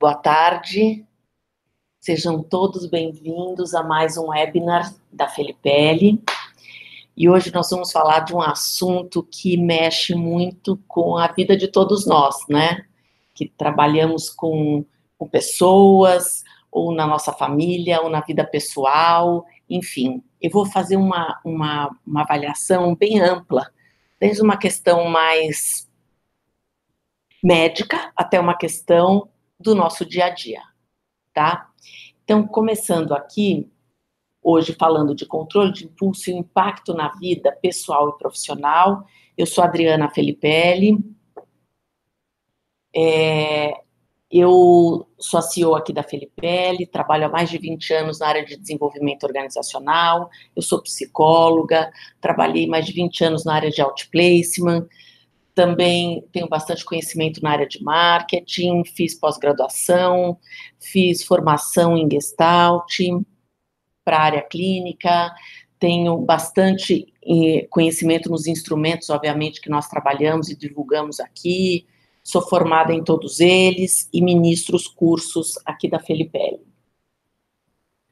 Boa tarde, sejam todos bem-vindos a mais um webinar da Felipelli. E hoje nós vamos falar de um assunto que mexe muito com a vida de todos nós, né? Que trabalhamos com, com pessoas, ou na nossa família, ou na vida pessoal, enfim. Eu vou fazer uma, uma, uma avaliação bem ampla, desde uma questão mais médica até uma questão do nosso dia a dia, tá? Então, começando aqui, hoje falando de controle de impulso e impacto na vida pessoal e profissional, eu sou Adriana Felipelli, é, eu sou a CEO aqui da Felipelli, trabalho há mais de 20 anos na área de desenvolvimento organizacional, eu sou psicóloga, trabalhei mais de 20 anos na área de outplacement, também tenho bastante conhecimento na área de marketing, fiz pós-graduação, fiz formação em Gestalt para a área clínica, tenho bastante eh, conhecimento nos instrumentos, obviamente, que nós trabalhamos e divulgamos aqui, sou formada em todos eles e ministro os cursos aqui da Felipelli.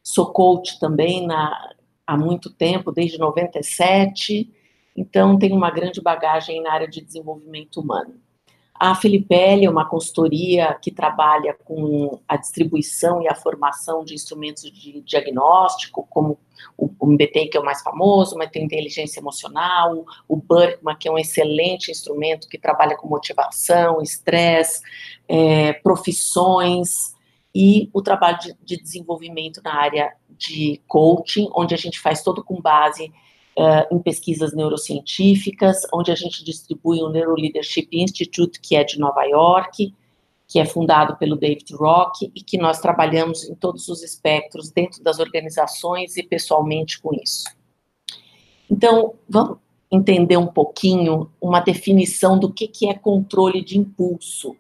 Sou coach também na, há muito tempo, desde 97, então tenho uma grande bagagem na área de desenvolvimento humano. A Filipelli é uma consultoria que trabalha com a distribuição e a formação de instrumentos de diagnóstico, como o, MBT, que é o mais famoso, mas tem inteligência emocional, o Berkman, que é um excelente instrumento que trabalha com motivação, estresse, é, profissões, e o trabalho de, de desenvolvimento na área de coaching, onde a gente faz todo com base uh, em pesquisas neurocientíficas, onde a gente distribui o Neuro Leadership Institute, que é de Nova York, que é fundado pelo David Rock e que nós trabalhamos em todos os espectros dentro das organizações e pessoalmente com isso. Então, vamos entender um pouquinho uma definição do que, que é controle de impulso.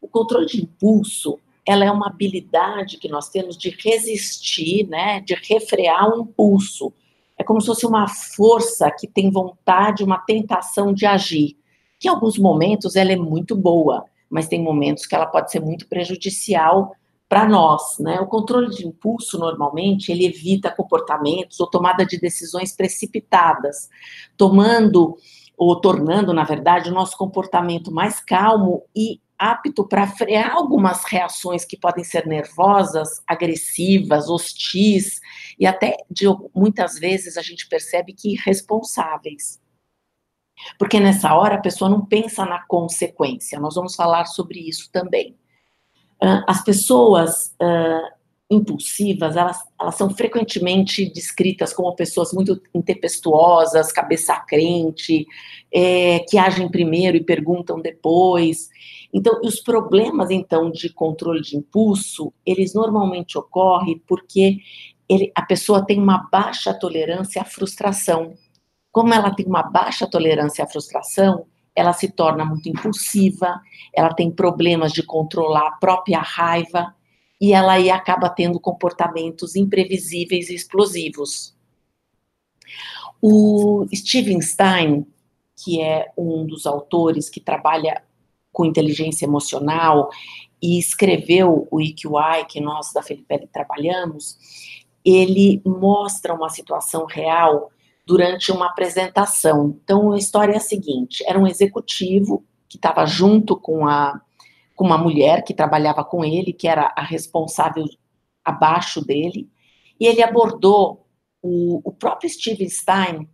O controle de impulso, ela é uma habilidade que nós temos de resistir, né, de refrear um impulso, é como se fosse uma força que tem vontade, uma tentação de agir. Que em alguns momentos ela é muito boa, mas tem momentos que ela pode ser muito prejudicial para nós, né? O controle de impulso normalmente ele evita comportamentos ou tomada de decisões precipitadas, tomando ou tornando, na verdade, o nosso comportamento mais calmo e apto para frear algumas reações que podem ser nervosas, agressivas, hostis e até de muitas vezes a gente percebe que irresponsáveis. Porque nessa hora a pessoa não pensa na consequência. Nós vamos falar sobre isso também. As pessoas impulsivas, elas, elas são frequentemente descritas como pessoas muito intempestuosas, cabeça crente, é, que agem primeiro e perguntam depois. Então, os problemas, então, de controle de impulso, eles normalmente ocorrem porque ele, a pessoa tem uma baixa tolerância à frustração. Como ela tem uma baixa tolerância à frustração, ela se torna muito impulsiva, ela tem problemas de controlar a própria raiva, e ela aí acaba tendo comportamentos imprevisíveis e explosivos. O Steven Stein, que é um dos autores que trabalha com inteligência emocional e escreveu o EQI, que nós da Felipe trabalhamos, ele mostra uma situação real durante uma apresentação. Então, a história é a seguinte: era um executivo que estava junto com, a, com uma mulher que trabalhava com ele, que era a responsável abaixo dele, e ele abordou o, o próprio Steven Stein,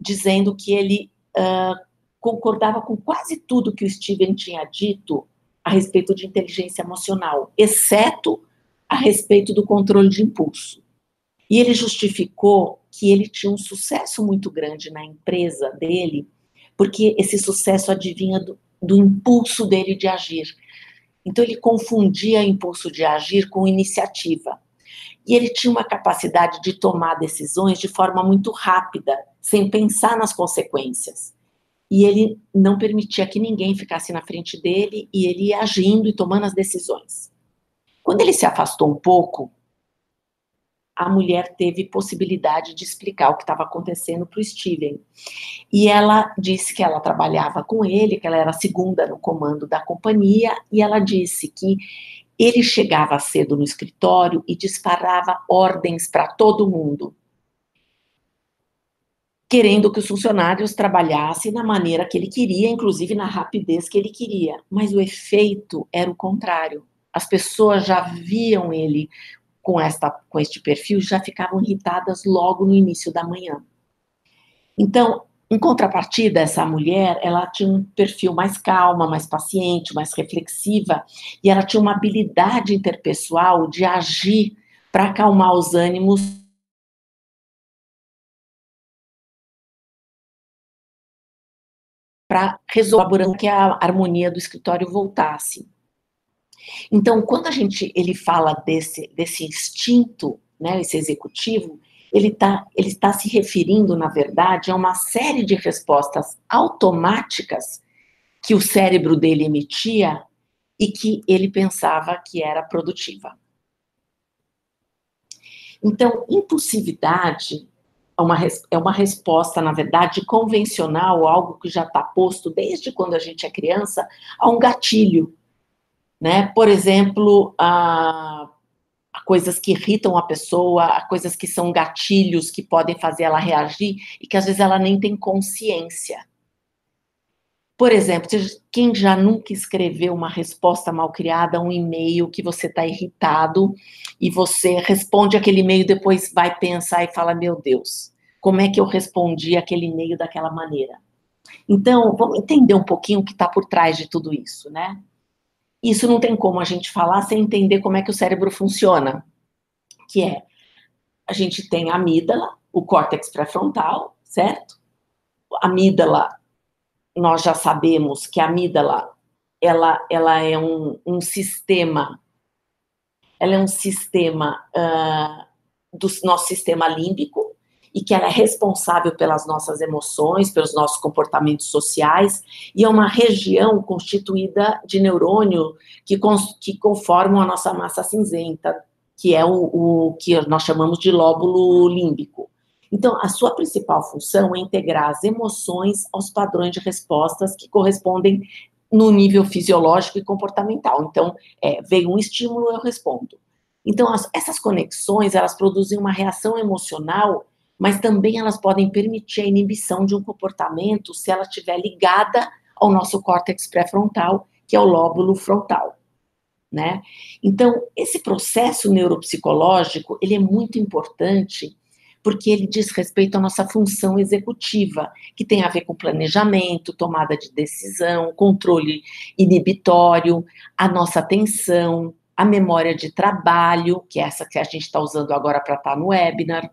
dizendo que ele uh, concordava com quase tudo que o Steven tinha dito a respeito de inteligência emocional, exceto a respeito do controle de impulso. E ele justificou que ele tinha um sucesso muito grande na empresa dele, porque esse sucesso adivinha do, do impulso dele de agir. Então ele confundia impulso de agir com iniciativa. E ele tinha uma capacidade de tomar decisões de forma muito rápida, sem pensar nas consequências e ele não permitia que ninguém ficasse na frente dele e ele ia agindo e tomando as decisões. Quando ele se afastou um pouco, a mulher teve possibilidade de explicar o que estava acontecendo para o Steven. E ela disse que ela trabalhava com ele, que ela era segunda no comando da companhia, e ela disse que Ele chegava cedo no escritório e disparava ordens para todo mundo, querendo que os funcionários trabalhassem na maneira que ele queria, inclusive na rapidez que ele queria. Mas o efeito era o contrário. As pessoas já viam ele com, esta, com este perfil, já ficavam irritadas logo no início da manhã. Então, em contrapartida, essa mulher, ela tinha um perfil mais calma, mais paciente, mais reflexiva, e ela tinha uma habilidade interpessoal de agir para acalmar os ânimos para resolver que a harmonia do escritório voltasse. Então, quando a gente ele fala desse, desse instinto, né, esse executivo, ele está ele tá se referindo, na verdade, a uma série de respostas automáticas que o cérebro dele emitia e que ele pensava que era produtiva. Então, impulsividade é uma, é uma resposta, na verdade, convencional, algo que já está posto desde quando a gente é criança, a um gatilho. Né? Por exemplo, a coisas que irritam a pessoa, coisas que são gatilhos que podem fazer ela reagir e que às vezes ela nem tem consciência. Por exemplo, quem já nunca escreveu uma resposta mal criada a um e-mail que você está irritado e você responde aquele e-mail depois vai pensar e fala: Meu Deus, como é que eu respondi aquele e-mail daquela maneira? Então, vamos entender um pouquinho o que está por trás de tudo isso, né? Isso não tem como a gente falar sem entender como é que o cérebro funciona, que é a gente tem a amígdala, o córtex pré-frontal, certo? A amígdala, nós já sabemos que a amígdala, ela, ela é um, um sistema, ela é um sistema uh, do nosso sistema límbico, e que ela é responsável pelas nossas emoções, pelos nossos comportamentos sociais, e é uma região constituída de neurônio que, que conformam a nossa massa cinzenta, que é o, o que nós chamamos de lóbulo límbico. Então, a sua principal função é integrar as emoções aos padrões de respostas que correspondem no nível fisiológico e comportamental. Então, é, veio um estímulo, eu respondo. Então, as, essas conexões, elas produzem uma reação emocional mas também elas podem permitir a inibição de um comportamento se ela estiver ligada ao nosso córtex pré-frontal, que é o lóbulo frontal, né? Então, esse processo neuropsicológico, ele é muito importante porque ele diz respeito à nossa função executiva, que tem a ver com planejamento, tomada de decisão, controle inibitório, a nossa atenção, a memória de trabalho, que é essa que a gente está usando agora para estar tá no webinar,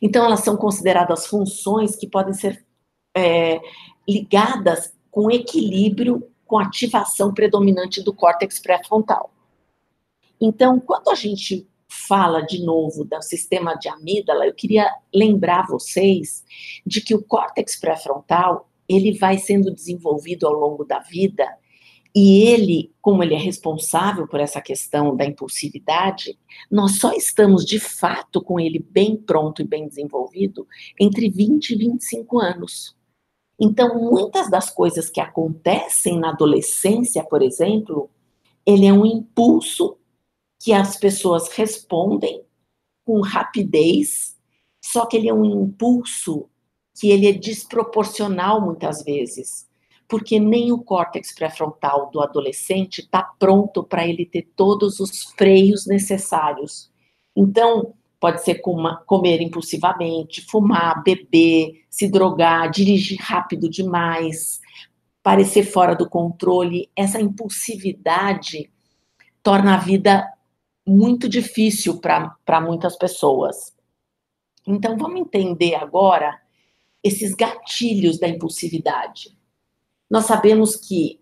então, elas são consideradas funções que podem ser é, ligadas com equilíbrio com ativação predominante do córtex pré-frontal. Então, quando a gente fala de novo do sistema de amígdala, eu queria lembrar vocês de que o córtex pré-frontal ele vai sendo desenvolvido ao longo da vida e ele, como ele é responsável por essa questão da impulsividade, nós só estamos de fato com ele bem pronto e bem desenvolvido entre 20 e 25 anos. Então, muitas das coisas que acontecem na adolescência, por exemplo, ele é um impulso que as pessoas respondem com rapidez, só que ele é um impulso que ele é desproporcional muitas vezes porque nem o córtex pré-frontal do adolescente está pronto para ele ter todos os freios necessários. Então, pode ser comer impulsivamente, fumar, beber, se drogar, dirigir rápido demais, parecer fora do controle. Essa impulsividade torna a vida muito difícil para muitas pessoas. Então, vamos entender agora esses gatilhos da impulsividade. Nós sabemos que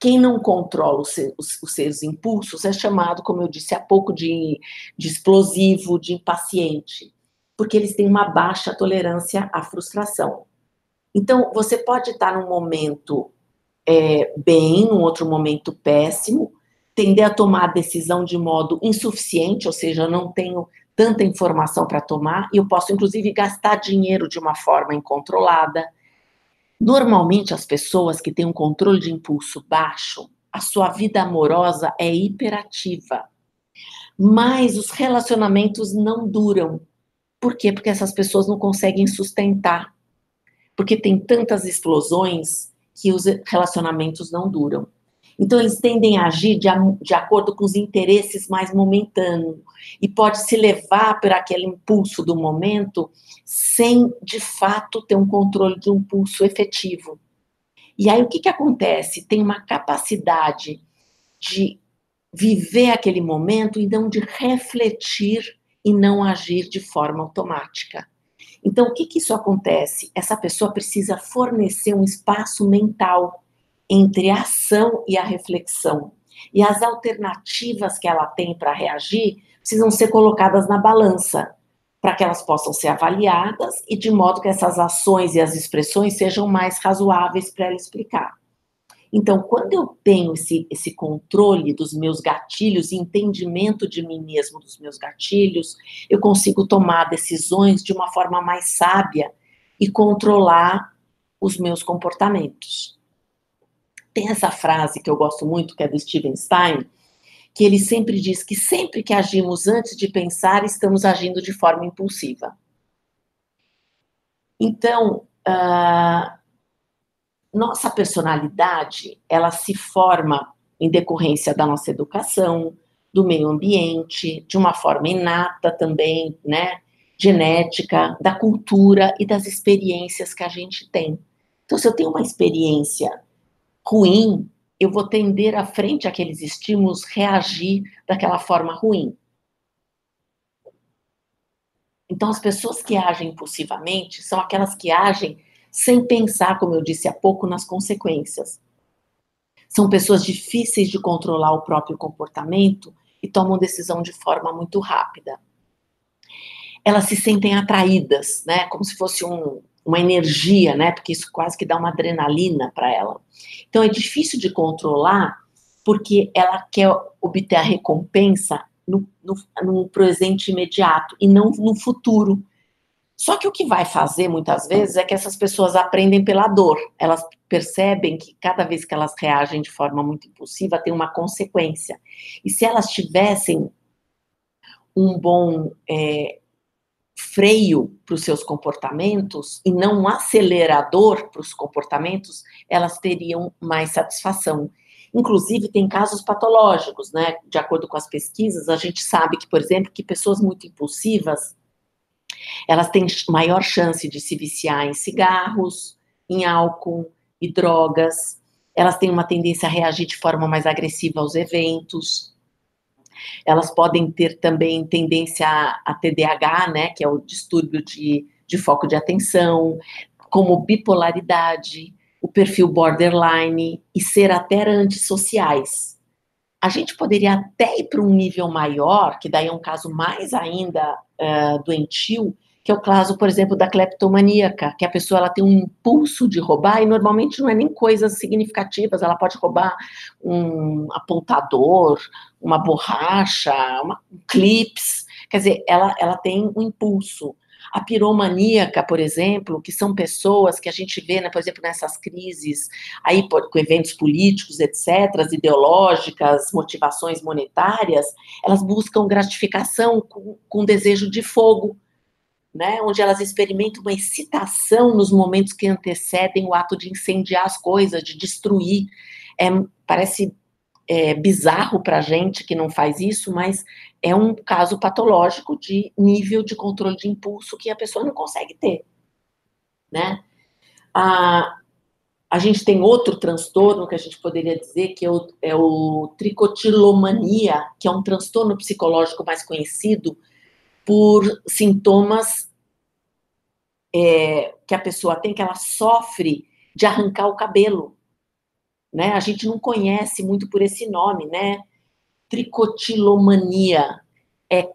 quem não controla os seus, os seus, impulsos é chamado, como eu disse há pouco, de, de explosivo, de impaciente, porque eles têm uma baixa tolerância à frustração. Então, você pode estar num momento é, bem, num outro momento péssimo, tender a tomar a decisão de modo insuficiente, ou seja, eu não tenho tanta informação para tomar, e eu posso, inclusive, gastar dinheiro de uma forma incontrolada Normalmente, as pessoas que têm um controle de impulso baixo, a sua vida amorosa é hiperativa. Mas os relacionamentos não duram. Por quê? Porque essas pessoas não conseguem sustentar. Porque tem tantas explosões que os relacionamentos não duram. Então, eles tendem a agir de, de acordo com os interesses mais momentâneos e pode se levar por aquele impulso do momento sem, de fato, ter um controle de um impulso efetivo. E aí, o que, que acontece? Tem uma capacidade de viver aquele momento e não de refletir e não agir de forma automática. Então, o que, que isso acontece? Essa pessoa precisa fornecer um espaço mental entre a ação e a reflexão. E as alternativas que ela tem para reagir precisam ser colocadas na balança, para que elas possam ser avaliadas e de modo que essas ações e as expressões sejam mais razoáveis para ela explicar. Então, quando eu tenho esse, esse controle dos meus gatilhos, entendimento de mim mesmo dos meus gatilhos, eu consigo tomar decisões de uma forma mais sábia e controlar os meus comportamentos. Tem essa frase que eu gosto muito, que é do Steven Stein, que ele sempre diz que sempre que agimos antes de pensar, estamos agindo de forma impulsiva. Então, uh, nossa personalidade, ela se forma em decorrência da nossa educação, do meio ambiente, de uma forma inata também, né? Genética, da cultura e das experiências que a gente tem. Então, se eu tenho uma experiência ruim, eu vou tender à frente àqueles estímulos, reagir daquela forma ruim. Então, as pessoas que agem impulsivamente são aquelas que agem sem pensar, como eu disse há pouco, nas consequências. São pessoas difíceis de controlar o próprio comportamento e tomam decisão de forma muito rápida. Elas se sentem atraídas, né, como se fosse um, uma energia, né? Porque isso quase que dá uma adrenalina para ela. Então é difícil de controlar porque ela quer obter a recompensa no, no, no presente imediato e não no futuro. Só que o que vai fazer muitas vezes é que essas pessoas aprendem pela dor. Elas percebem que cada vez que elas reagem de forma muito impulsiva tem uma consequência. E se elas tivessem um bom é, freio para os seus comportamentos e não um acelerador para os comportamentos, elas teriam mais satisfação. Inclusive, tem casos patológicos, né? De acordo com as pesquisas, a gente sabe que, por exemplo, que pessoas muito impulsivas, elas têm maior chance de se viciar em cigarros, em álcool e drogas, elas têm uma tendência a reagir de forma mais agressiva aos eventos, elas podem ter também tendência a, TDAH, né, que é o distúrbio de, de foco de atenção, como bipolaridade, o perfil borderline e ser até antissociais. A gente poderia até ir para um nível maior, que daí é um caso mais ainda uh, doentio, que é o caso, por exemplo, da cleptomaníaca, que a pessoa ela tem um impulso de roubar e normalmente não é nem coisas significativas, ela pode roubar um apontador, uma borracha, uma, um clips, quer dizer, ela, ela tem um impulso. A piromaníaca, por exemplo, que são pessoas que a gente vê, né, por exemplo, nessas crises, aí com eventos políticos, etc., ideológicas, motivações monetárias, elas buscam gratificação com, com desejo de fogo, né, onde elas experimentam uma excitação nos momentos que antecedem o ato de incendiar as coisas, de destruir. É, parece é, bizarro para a gente que não faz isso, mas é um caso patológico de nível de controle de impulso que a pessoa não consegue ter, né? A, a gente tem outro transtorno que a gente poderia dizer que é o, é o tricotilomania, que é um transtorno psicológico mais conhecido, por sintomas é, que a pessoa tem, que ela sofre de arrancar o cabelo. Né? A gente não conhece muito por esse nome, né? Tricotilomania. É,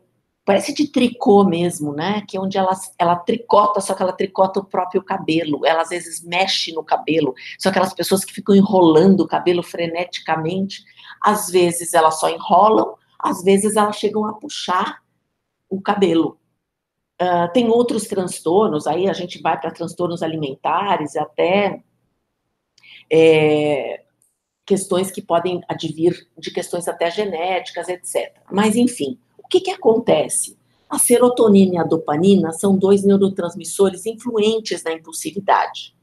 parece de tricô mesmo, né? Que é onde ela, ela tricota, só que ela tricota o próprio cabelo. Ela às vezes mexe no cabelo. São aquelas pessoas que ficam enrolando o cabelo freneticamente. Às vezes elas só enrolam, às vezes elas chegam a puxar o cabelo. Uh, tem outros transtornos, aí a gente vai para transtornos alimentares, até é, questões que podem advir de questões até genéticas, etc. Mas, enfim, o que, que acontece? A serotonina e a dopamina são dois neurotransmissores influentes na impulsividade,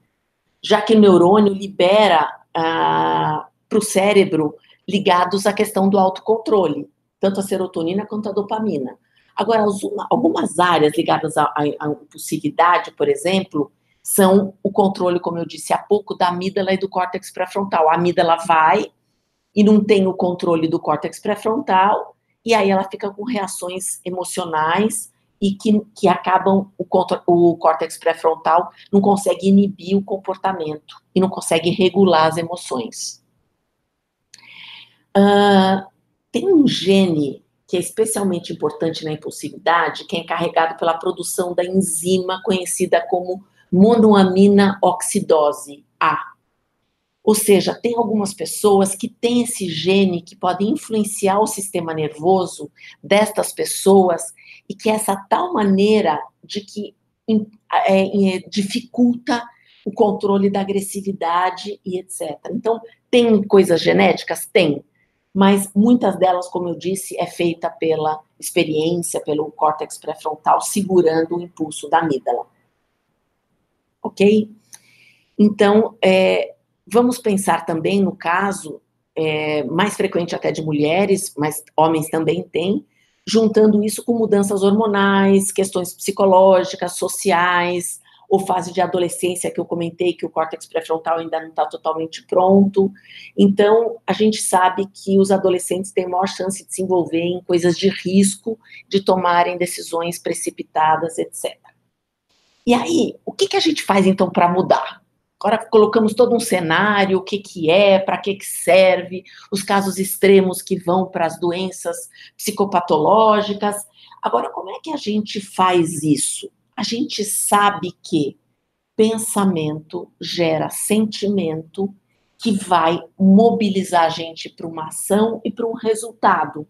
já que o neurônio libera ah, para o cérebro ligados à questão do autocontrole, tanto a serotonina quanto a dopamina. Agora, algumas áreas ligadas à, impulsividade, por exemplo, são o controle, como eu disse há pouco, da amígdala e do córtex pré-frontal. A amígdala vai e não tem o controle do córtex pré-frontal, e aí ela fica com reações emocionais e que, que acabam, o, o córtex pré-frontal não consegue inibir o comportamento e não consegue regular as emoções. Uh, tem um gene que é especialmente importante na impulsividade, que é encarregado pela produção da enzima conhecida como monoamina oxidose A. Ou seja, tem algumas pessoas que têm esse gene que pode influenciar o sistema nervoso destas pessoas e que é essa tal maneira de que é, é, dificulta o controle da agressividade e etc. Então, tem coisas genéticas? Tem. Mas muitas delas, como eu disse, é feita pela experiência, pelo córtex pré-frontal, segurando o impulso da amígdala ok? Então, é, vamos pensar também no caso, é, mais frequente até de mulheres, mas homens também têm, juntando isso com mudanças hormonais, questões psicológicas, sociais, ou fase de adolescência que eu comentei que o córtex pré-frontal ainda não está totalmente pronto. Então, a gente sabe que os adolescentes têm maior chance de se envolver em coisas de risco, de tomarem decisões precipitadas, etc. E aí, o que, que a gente faz então para mudar? Agora colocamos todo um cenário, o que, que é, para que, que serve, os casos extremos que vão para as doenças psicopatológicas. Agora, como é que a gente faz isso? A gente sabe que pensamento gera sentimento que vai mobilizar a gente para uma ação e para um resultado.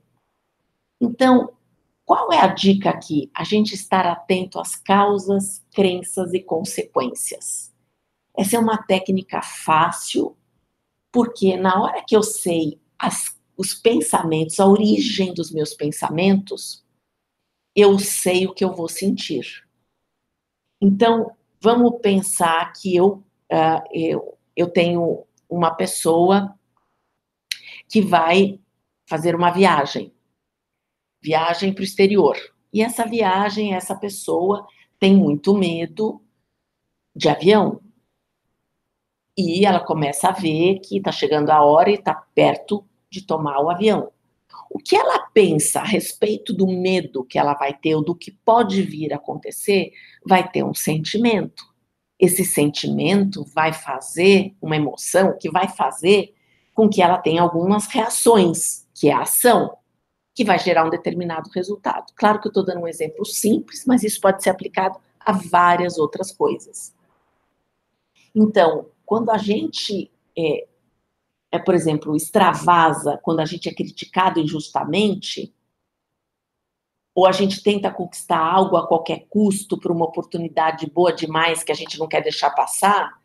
Então, qual é a dica aqui? A gente estar atento às causas, crenças e consequências. Essa é uma técnica fácil, porque na hora que eu sei as, os pensamentos, a origem dos meus pensamentos, eu sei o que eu vou sentir. Então, vamos pensar que eu, uh, eu, eu tenho uma pessoa que vai fazer uma viagem viagem para o exterior. E essa viagem, essa pessoa tem muito medo de avião. E ela começa a ver que está chegando a hora e está perto de tomar o avião. O que ela pensa a respeito do medo que ela vai ter ou do que pode vir a acontecer, vai ter um sentimento. Esse sentimento vai fazer uma emoção que vai fazer com que ela tenha algumas reações, que é a ação que vai gerar um determinado resultado. Claro que eu estou dando um exemplo simples, mas isso pode ser aplicado a várias outras coisas. Então, quando a gente é, é, por exemplo, extravasa, quando a gente é criticado injustamente, ou a gente tenta conquistar algo a qualquer custo por uma oportunidade boa demais que a gente não quer deixar passar,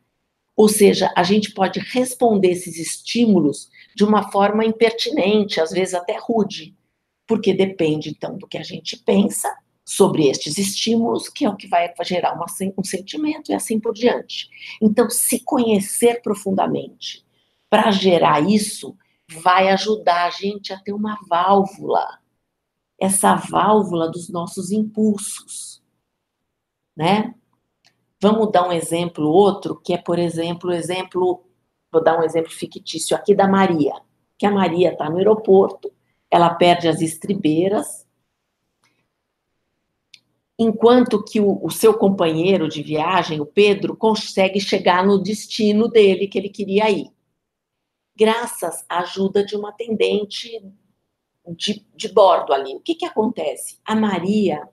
ou seja, a gente pode responder esses estímulos de uma forma impertinente, às vezes até rude porque depende, então, do que a gente pensa sobre estes estímulos, que é o que vai gerar um sentimento e assim por diante. Então, se conhecer profundamente para gerar isso, vai ajudar a gente a ter uma válvula, essa válvula dos nossos impulsos, né? Vamos dar um exemplo outro, que é, por exemplo, exemplo, vou dar um exemplo fictício aqui da Maria, que a Maria está no aeroporto, ela perde as estribeiras, enquanto que o, o, seu companheiro de viagem, o Pedro, consegue chegar no destino dele que ele queria ir. Graças à ajuda de uma atendente de, de bordo ali. O que, que acontece? A Maria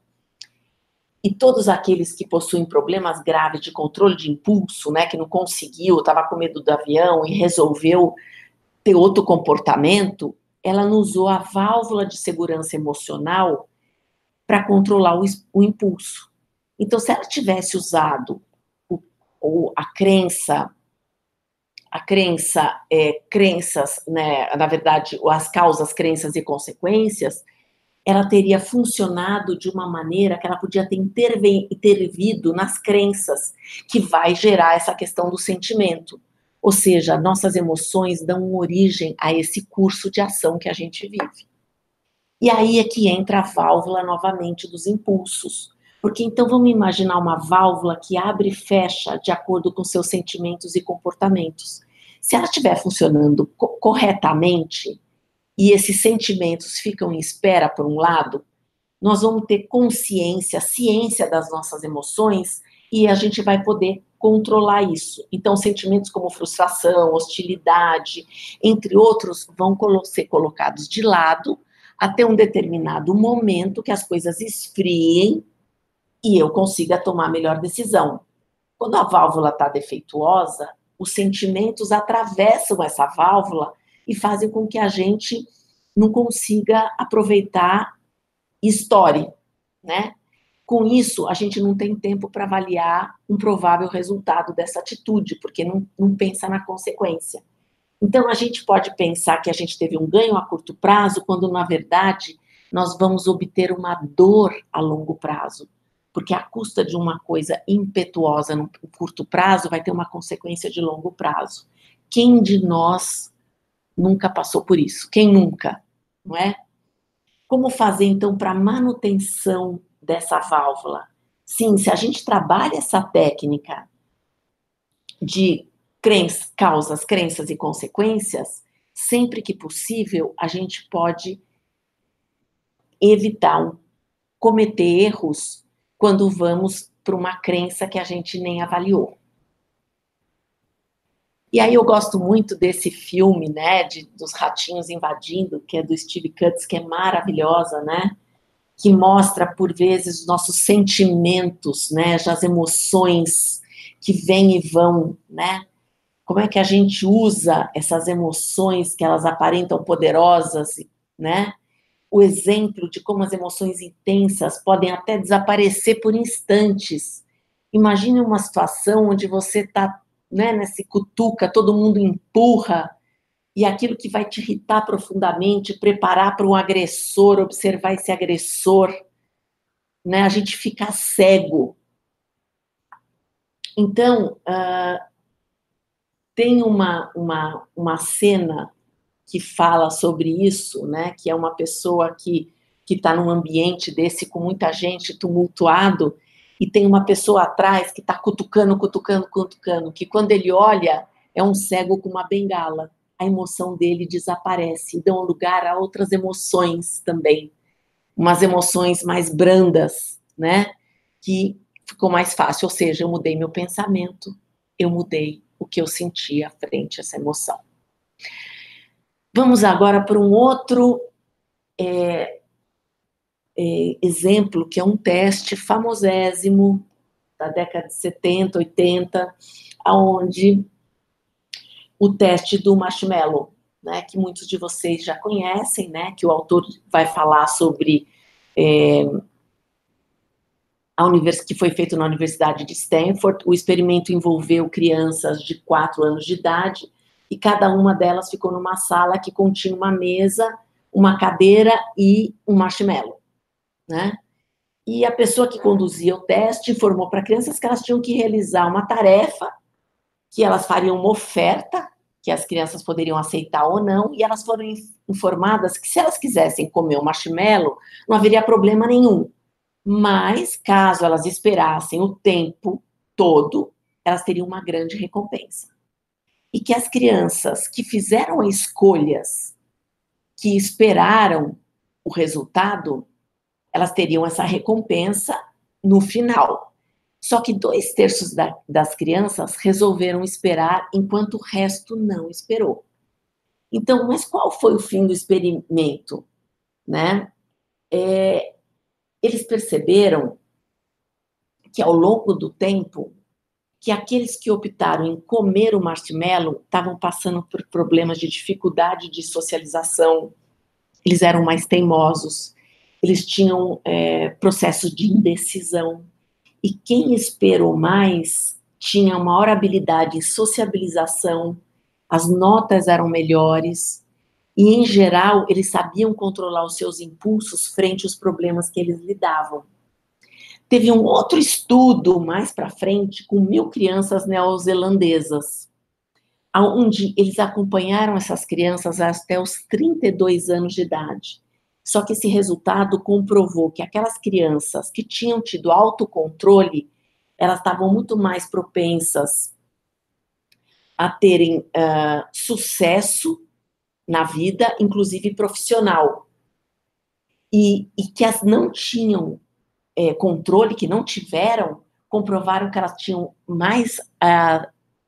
e todos aqueles que possuem problemas graves de controle de impulso, né, que não conseguiu, estava com medo do avião e resolveu ter outro comportamento, ela não usou a válvula de segurança emocional para controlar o, o, impulso. Então, se ela tivesse usado o, o, a crença, a crença, é, crenças, né, na verdade, as causas, crenças e consequências, ela teria funcionado de uma maneira que ela podia ter intervido nas crenças, que vai gerar essa questão do sentimento. Ou seja, nossas emoções dão origem a esse curso de ação que a gente vive. E aí é que entra a válvula novamente dos impulsos. Porque então vamos imaginar uma válvula que abre e fecha de acordo com seus sentimentos e comportamentos. Se ela estiver funcionando co corretamente e esses sentimentos ficam em espera por um lado, nós vamos ter consciência, ciência das nossas emoções e a gente vai poder controlar isso. Então, sentimentos como frustração, hostilidade, entre outros, vão ser colocados de lado até um determinado momento que as coisas esfriem e eu consiga tomar a melhor decisão. Quando a válvula está defeituosa, os sentimentos atravessam essa válvula e fazem com que a gente não consiga aproveitar e né? Com isso, a gente não tem tempo para avaliar um provável resultado dessa atitude, porque não, não pensa na consequência. Então, a gente pode pensar que a gente teve um ganho a curto prazo, quando, na verdade, nós vamos obter uma dor a longo prazo. Porque a custa de uma coisa impetuosa no curto prazo vai ter uma consequência de longo prazo. Quem de nós nunca passou por isso? Quem nunca? Não é? Como fazer, então, para manutenção dessa válvula? Sim, se a gente trabalha essa técnica de crenças, causas, crenças e consequências, sempre que possível, a gente pode evitar cometer erros quando vamos para uma crença que a gente nem avaliou. E aí eu gosto muito desse filme, né, de, dos ratinhos invadindo, que é do Steve Cutts, que é maravilhosa, né, que mostra por vezes os nossos sentimentos, né, as emoções que vêm e vão, né, como é que a gente usa essas emoções que elas aparentam poderosas, né? O exemplo de como as emoções intensas podem até desaparecer por instantes. Imagine uma situação onde você está, né, nesse cutuca, todo mundo empurra, e aquilo que vai te irritar profundamente, preparar para um agressor, observar esse agressor, né? A gente fica cego. Então, uh, tem uma, uma, uma cena que fala sobre isso, né? Que é uma pessoa que que está num ambiente desse com muita gente tumultuado e tem uma pessoa atrás que está cutucando, cutucando, cutucando, que quando ele olha é um cego com uma bengala. A emoção dele desaparece e dão lugar a outras emoções também, umas emoções mais brandas, né? Que ficou mais fácil. Ou seja, eu mudei meu pensamento, eu mudei o que eu sentia frente a essa emoção. Vamos agora para um outro é, é, exemplo, que é um teste famosésimo da década de 70, 80, aonde o teste do marshmallow, né, que muitos de vocês já conhecem, né, que o autor vai falar sobre é, a univers... que foi feito na Universidade de Stanford. O experimento envolveu crianças de 4 anos de idade e cada uma delas ficou numa sala que continha uma mesa, uma cadeira e um marshmallow, né? E a pessoa que conduzia o teste informou para crianças que elas tinham que realizar uma tarefa, que elas fariam uma oferta, que as crianças poderiam aceitar ou não, e elas foram informadas que se elas quisessem comer o marshmallow, não haveria problema nenhum. Mas, caso elas esperassem o tempo todo, elas teriam uma grande recompensa. E que as crianças que fizeram escolhas, que esperaram o resultado, elas teriam essa recompensa no final. Só que dois terços da, das crianças resolveram esperar, enquanto o resto não esperou. Então, mas qual foi o fim do experimento? Né? É, eles perceberam que ao longo do tempo, que aqueles que optaram em comer o marshmallow estavam passando por problemas de dificuldade de socialização, eles eram mais teimosos, eles tinham é, processos de indecisão. E quem esperou mais tinha maior habilidade em sociabilização as notas eram melhores, e, em geral, eles sabiam controlar os seus impulsos frente aos problemas que eles lidavam. Teve um outro estudo mais para frente com mil crianças neozelandesas, onde eles acompanharam essas crianças até os 32 anos de idade. Só que esse resultado comprovou que aquelas crianças que tinham tido autocontrole, elas estavam muito mais propensas a terem uh, sucesso na vida, inclusive profissional. E, e que as não tinham é, controle, que não tiveram, comprovaram que elas tinham mais uh,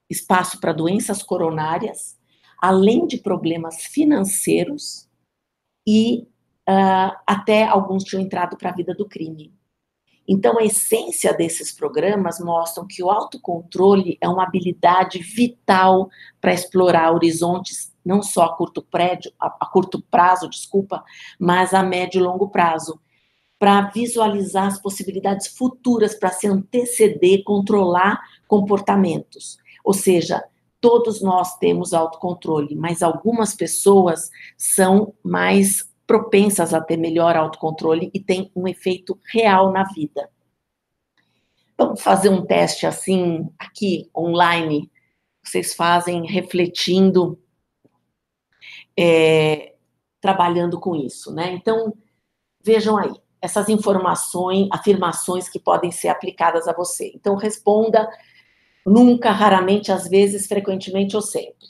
espaço para doenças coronárias, além de problemas financeiros e uh, até alguns tinham entrado para a vida do crime. Então, a essência desses programas mostram que o autocontrole é uma habilidade vital para explorar horizontes não só a curto, prédio, a, a curto prazo, desculpa, mas a médio e longo prazo, para visualizar as possibilidades futuras, para se anteceder, controlar comportamentos. Ou seja, todos nós temos autocontrole, mas algumas pessoas são mais propensas a ter melhor autocontrole e tem um efeito real na vida. Vamos fazer um teste assim, aqui, online. Vocês fazem refletindo é, trabalhando com isso, né? Então, vejam aí, essas informações, afirmações que podem ser aplicadas a você. Então, responda nunca, raramente, às vezes, frequentemente ou sempre.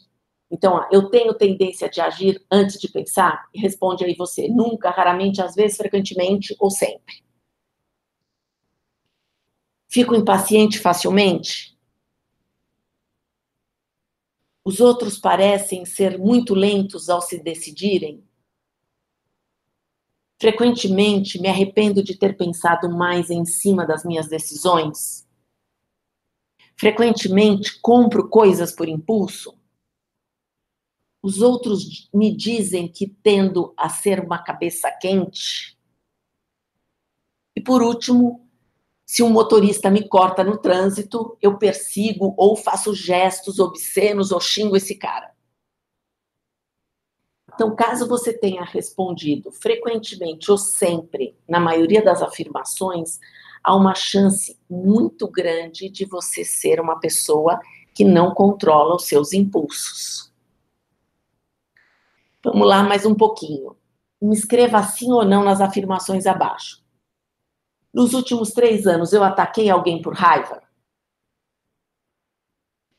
Então, eu tenho tendência de agir antes de pensar? Responde aí você, nunca, raramente, às vezes, frequentemente ou sempre. Fico impaciente facilmente? Os outros parecem ser muito lentos ao se decidirem. Frequentemente me arrependo de ter pensado mais em cima das minhas decisões. Frequentemente compro coisas por impulso. Os outros me dizem que tendo a ser uma cabeça quente. E por último, se um motorista me corta no trânsito, eu persigo ou faço gestos obscenos ou xingo esse cara. Então, caso você tenha respondido frequentemente ou sempre, na maioria das afirmações, há uma chance muito grande de você ser uma pessoa que não controla os seus impulsos. Vamos lá mais um pouquinho. Me escreva sim ou não nas afirmações abaixo. Nos últimos três anos, eu ataquei alguém por raiva?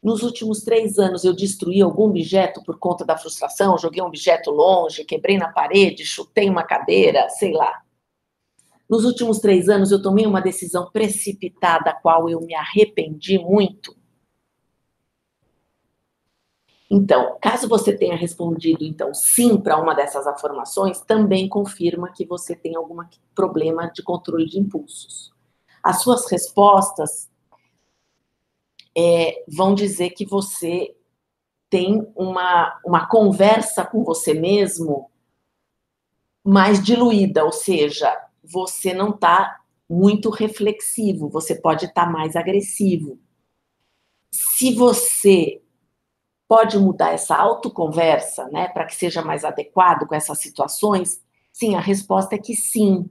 Nos últimos três anos, eu destruí algum objeto por conta da frustração? Joguei um objeto longe, quebrei na parede, chutei uma cadeira, sei lá. Nos últimos três anos, eu tomei uma decisão precipitada, a qual eu me arrependi muito? Então, caso você tenha respondido então sim para uma dessas afirmações, também confirma que você tem algum problema de controle de impulsos. As suas respostas é, vão dizer que você tem uma, uma conversa com você mesmo mais diluída, ou seja, você não está muito reflexivo, você pode estar tá mais agressivo. Se você pode mudar essa autoconversa, né, para que seja mais adequado com essas situações? Sim, a resposta é que sim.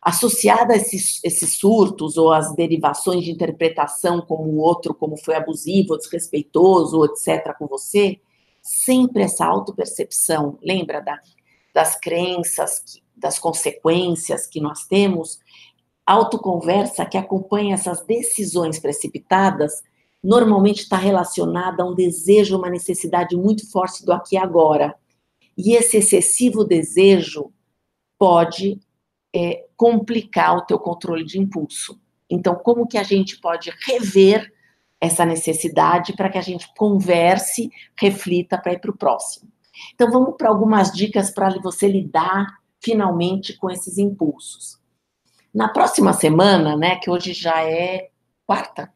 Associada a esses, esses surtos ou as derivações de interpretação como o outro, como foi abusivo, desrespeitoso, etc., com você, sempre essa autopercepção, lembra da, das crenças, das consequências que nós temos, autoconversa que acompanha essas decisões precipitadas normalmente está relacionada a um desejo, uma necessidade muito forte do aqui e agora. E esse excessivo desejo pode é, complicar o teu controle de impulso. Então, como que a gente pode rever essa necessidade para que a gente converse, reflita para ir para o próximo? Então, vamos para algumas dicas para você lidar finalmente com esses impulsos. Na próxima semana, né, que hoje já é quarta,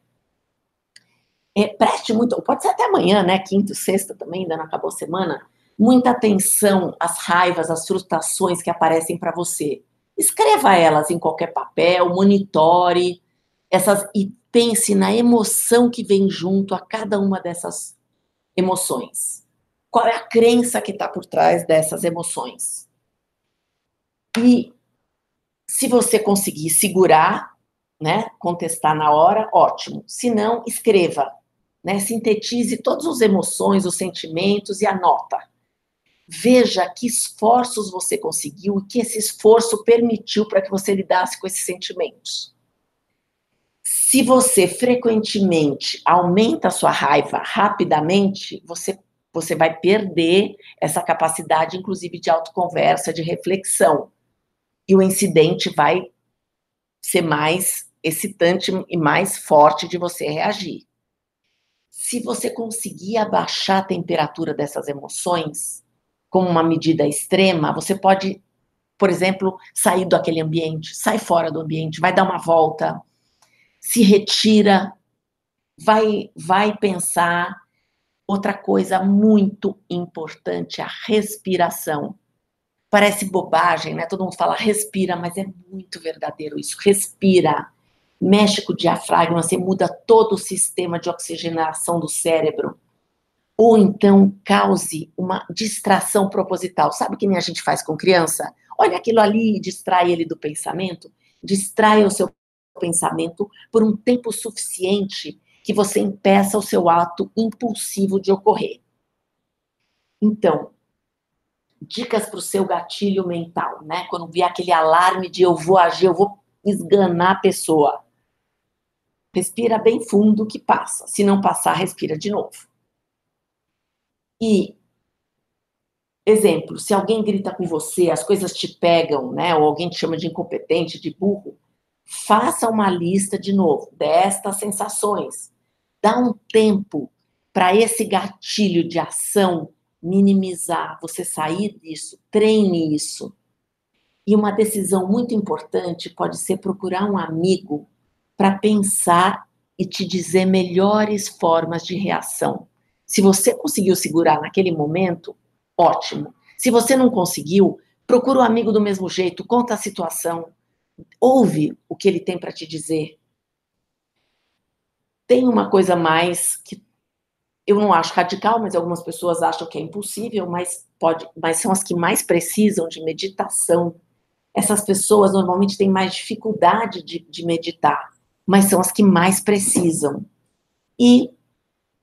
é, preste muito, pode ser até amanhã, né? Quinta, sexta também, ainda não acabou a semana. Muita atenção às raivas, às frustrações que aparecem para você. Escreva elas em qualquer papel, monitore essas e pense na emoção que vem junto a cada uma dessas emoções. Qual é a crença que está por trás dessas emoções? E se você conseguir segurar, né, contestar na hora, ótimo. Se não, escreva, né, sintetize todas as emoções, os sentimentos e anota. Veja que esforços você conseguiu e que esse esforço permitiu para que você lidasse com esses sentimentos. Se você frequentemente aumenta a sua raiva rapidamente, você, você vai perder essa capacidade, inclusive, de autoconversa, de reflexão. E o incidente vai ser mais excitante e mais forte de você reagir. Se você conseguir abaixar a temperatura dessas emoções, como uma medida extrema, você pode, por exemplo, sair daquele ambiente, sai fora do ambiente, vai dar uma volta, se retira, vai, vai pensar. Outra coisa muito importante, a respiração. Parece bobagem, né? Todo mundo fala respira, mas é muito verdadeiro isso. Respira. Mexe com o diafragma, você muda todo o sistema de oxigenação do cérebro. Ou então cause uma distração proposital. Sabe o que a gente faz com criança? Olha aquilo ali e distrai ele do pensamento. Distrai o seu pensamento por um tempo suficiente que você impeça o seu ato impulsivo de ocorrer. Então, dicas para o seu gatilho mental, né? Quando vier aquele alarme de eu vou agir, eu vou esganar a pessoa. Respira bem fundo que passa. Se não passar, respira de novo. E exemplo, se alguém grita com você, as coisas te pegam, né? Ou alguém te chama de incompetente, de burro, Faça uma lista de novo destas sensações. Dá um tempo para esse gatilho de ação minimizar, você sair disso, treine isso. E uma decisão muito importante pode ser procurar um amigo para pensar e te dizer melhores formas de reação. Se você conseguiu segurar naquele momento, ótimo. Se você não conseguiu, procura um amigo do mesmo jeito, conta a situação, ouve o que ele tem para te dizer. Tem uma coisa mais que eu não acho radical, mas algumas pessoas acham que é impossível, mas pode, mas são as que mais precisam de meditação. Essas pessoas normalmente têm mais dificuldade de, de meditar, mas são as que mais precisam. E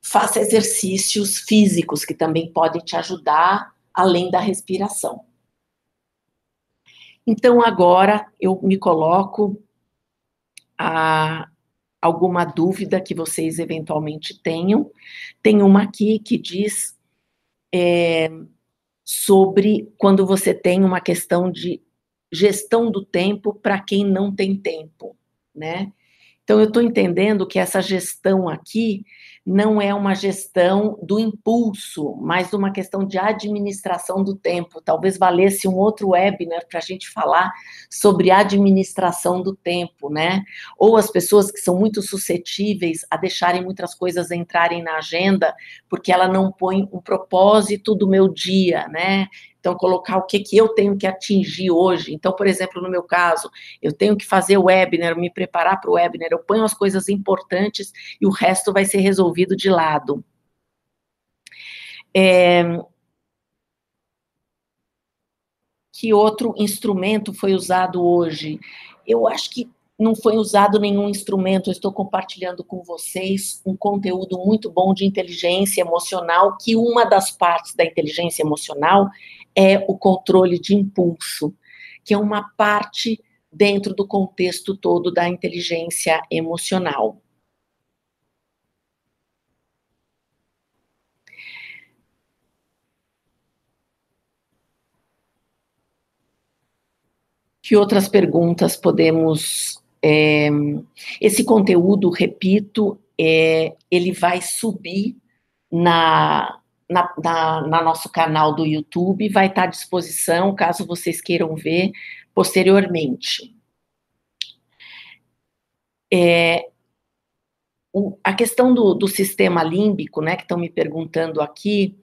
faça exercícios físicos que também podem te ajudar além da respiração. Então, agora eu me coloco a alguma dúvida que vocês eventualmente tenham. Tem uma aqui que diz é, sobre quando você tem uma questão de gestão do tempo para quem não tem tempo, né? Então, eu estou entendendo que essa gestão aqui não é uma gestão do impulso, mas uma questão de administração do tempo. Talvez valesse um outro webinar para a gente falar sobre administração do tempo, né? Ou as pessoas que são muito suscetíveis a deixarem muitas coisas entrarem na agenda, porque ela não põe um propósito do meu dia, né? Então, colocar o que, que eu tenho que atingir hoje. Então, por exemplo, no meu caso, eu tenho que fazer o webinar, me preparar para o webinar, eu ponho as coisas importantes e o resto vai ser resolvido de lado. É... Que outro instrumento foi usado hoje? Eu acho que não foi usado nenhum instrumento, eu estou compartilhando com vocês um conteúdo muito bom de inteligência emocional, que uma das partes da inteligência emocional é o controle de impulso, que é uma parte dentro do contexto todo da inteligência emocional. Que outras perguntas podemos. É, esse conteúdo, repito, é, ele vai subir na, na, na, na, nosso canal do YouTube, vai estar à disposição caso vocês queiram ver posteriormente. É, o, a questão do, do, sistema límbico, né, que estão me perguntando aqui,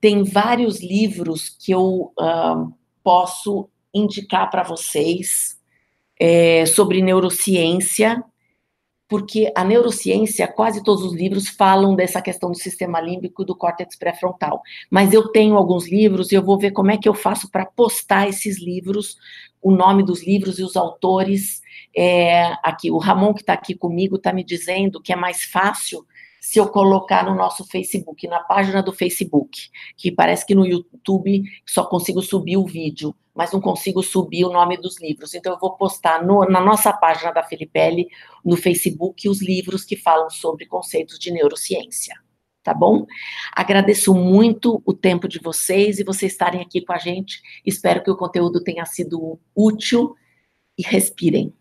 tem vários livros que eu uh, posso indicar para vocês é, sobre neurociência porque a neurociência, quase todos os livros falam dessa questão do sistema límbico do córtex pré-frontal. Mas eu tenho alguns livros e eu vou ver como é que eu faço para postar esses livros, o nome dos livros e os autores. É, aqui, o Ramon, que está aqui comigo, está me dizendo que é mais fácil se eu colocar no nosso Facebook, na página do Facebook, que parece que no YouTube só consigo subir o vídeo, mas não consigo subir o nome dos livros. Então eu vou postar no, na nossa página da Filipelli, no Facebook, os livros que falam sobre conceitos de neurociência. Tá bom? Agradeço muito o tempo de vocês e vocês estarem aqui com a gente. Espero que o conteúdo tenha sido útil e respirem.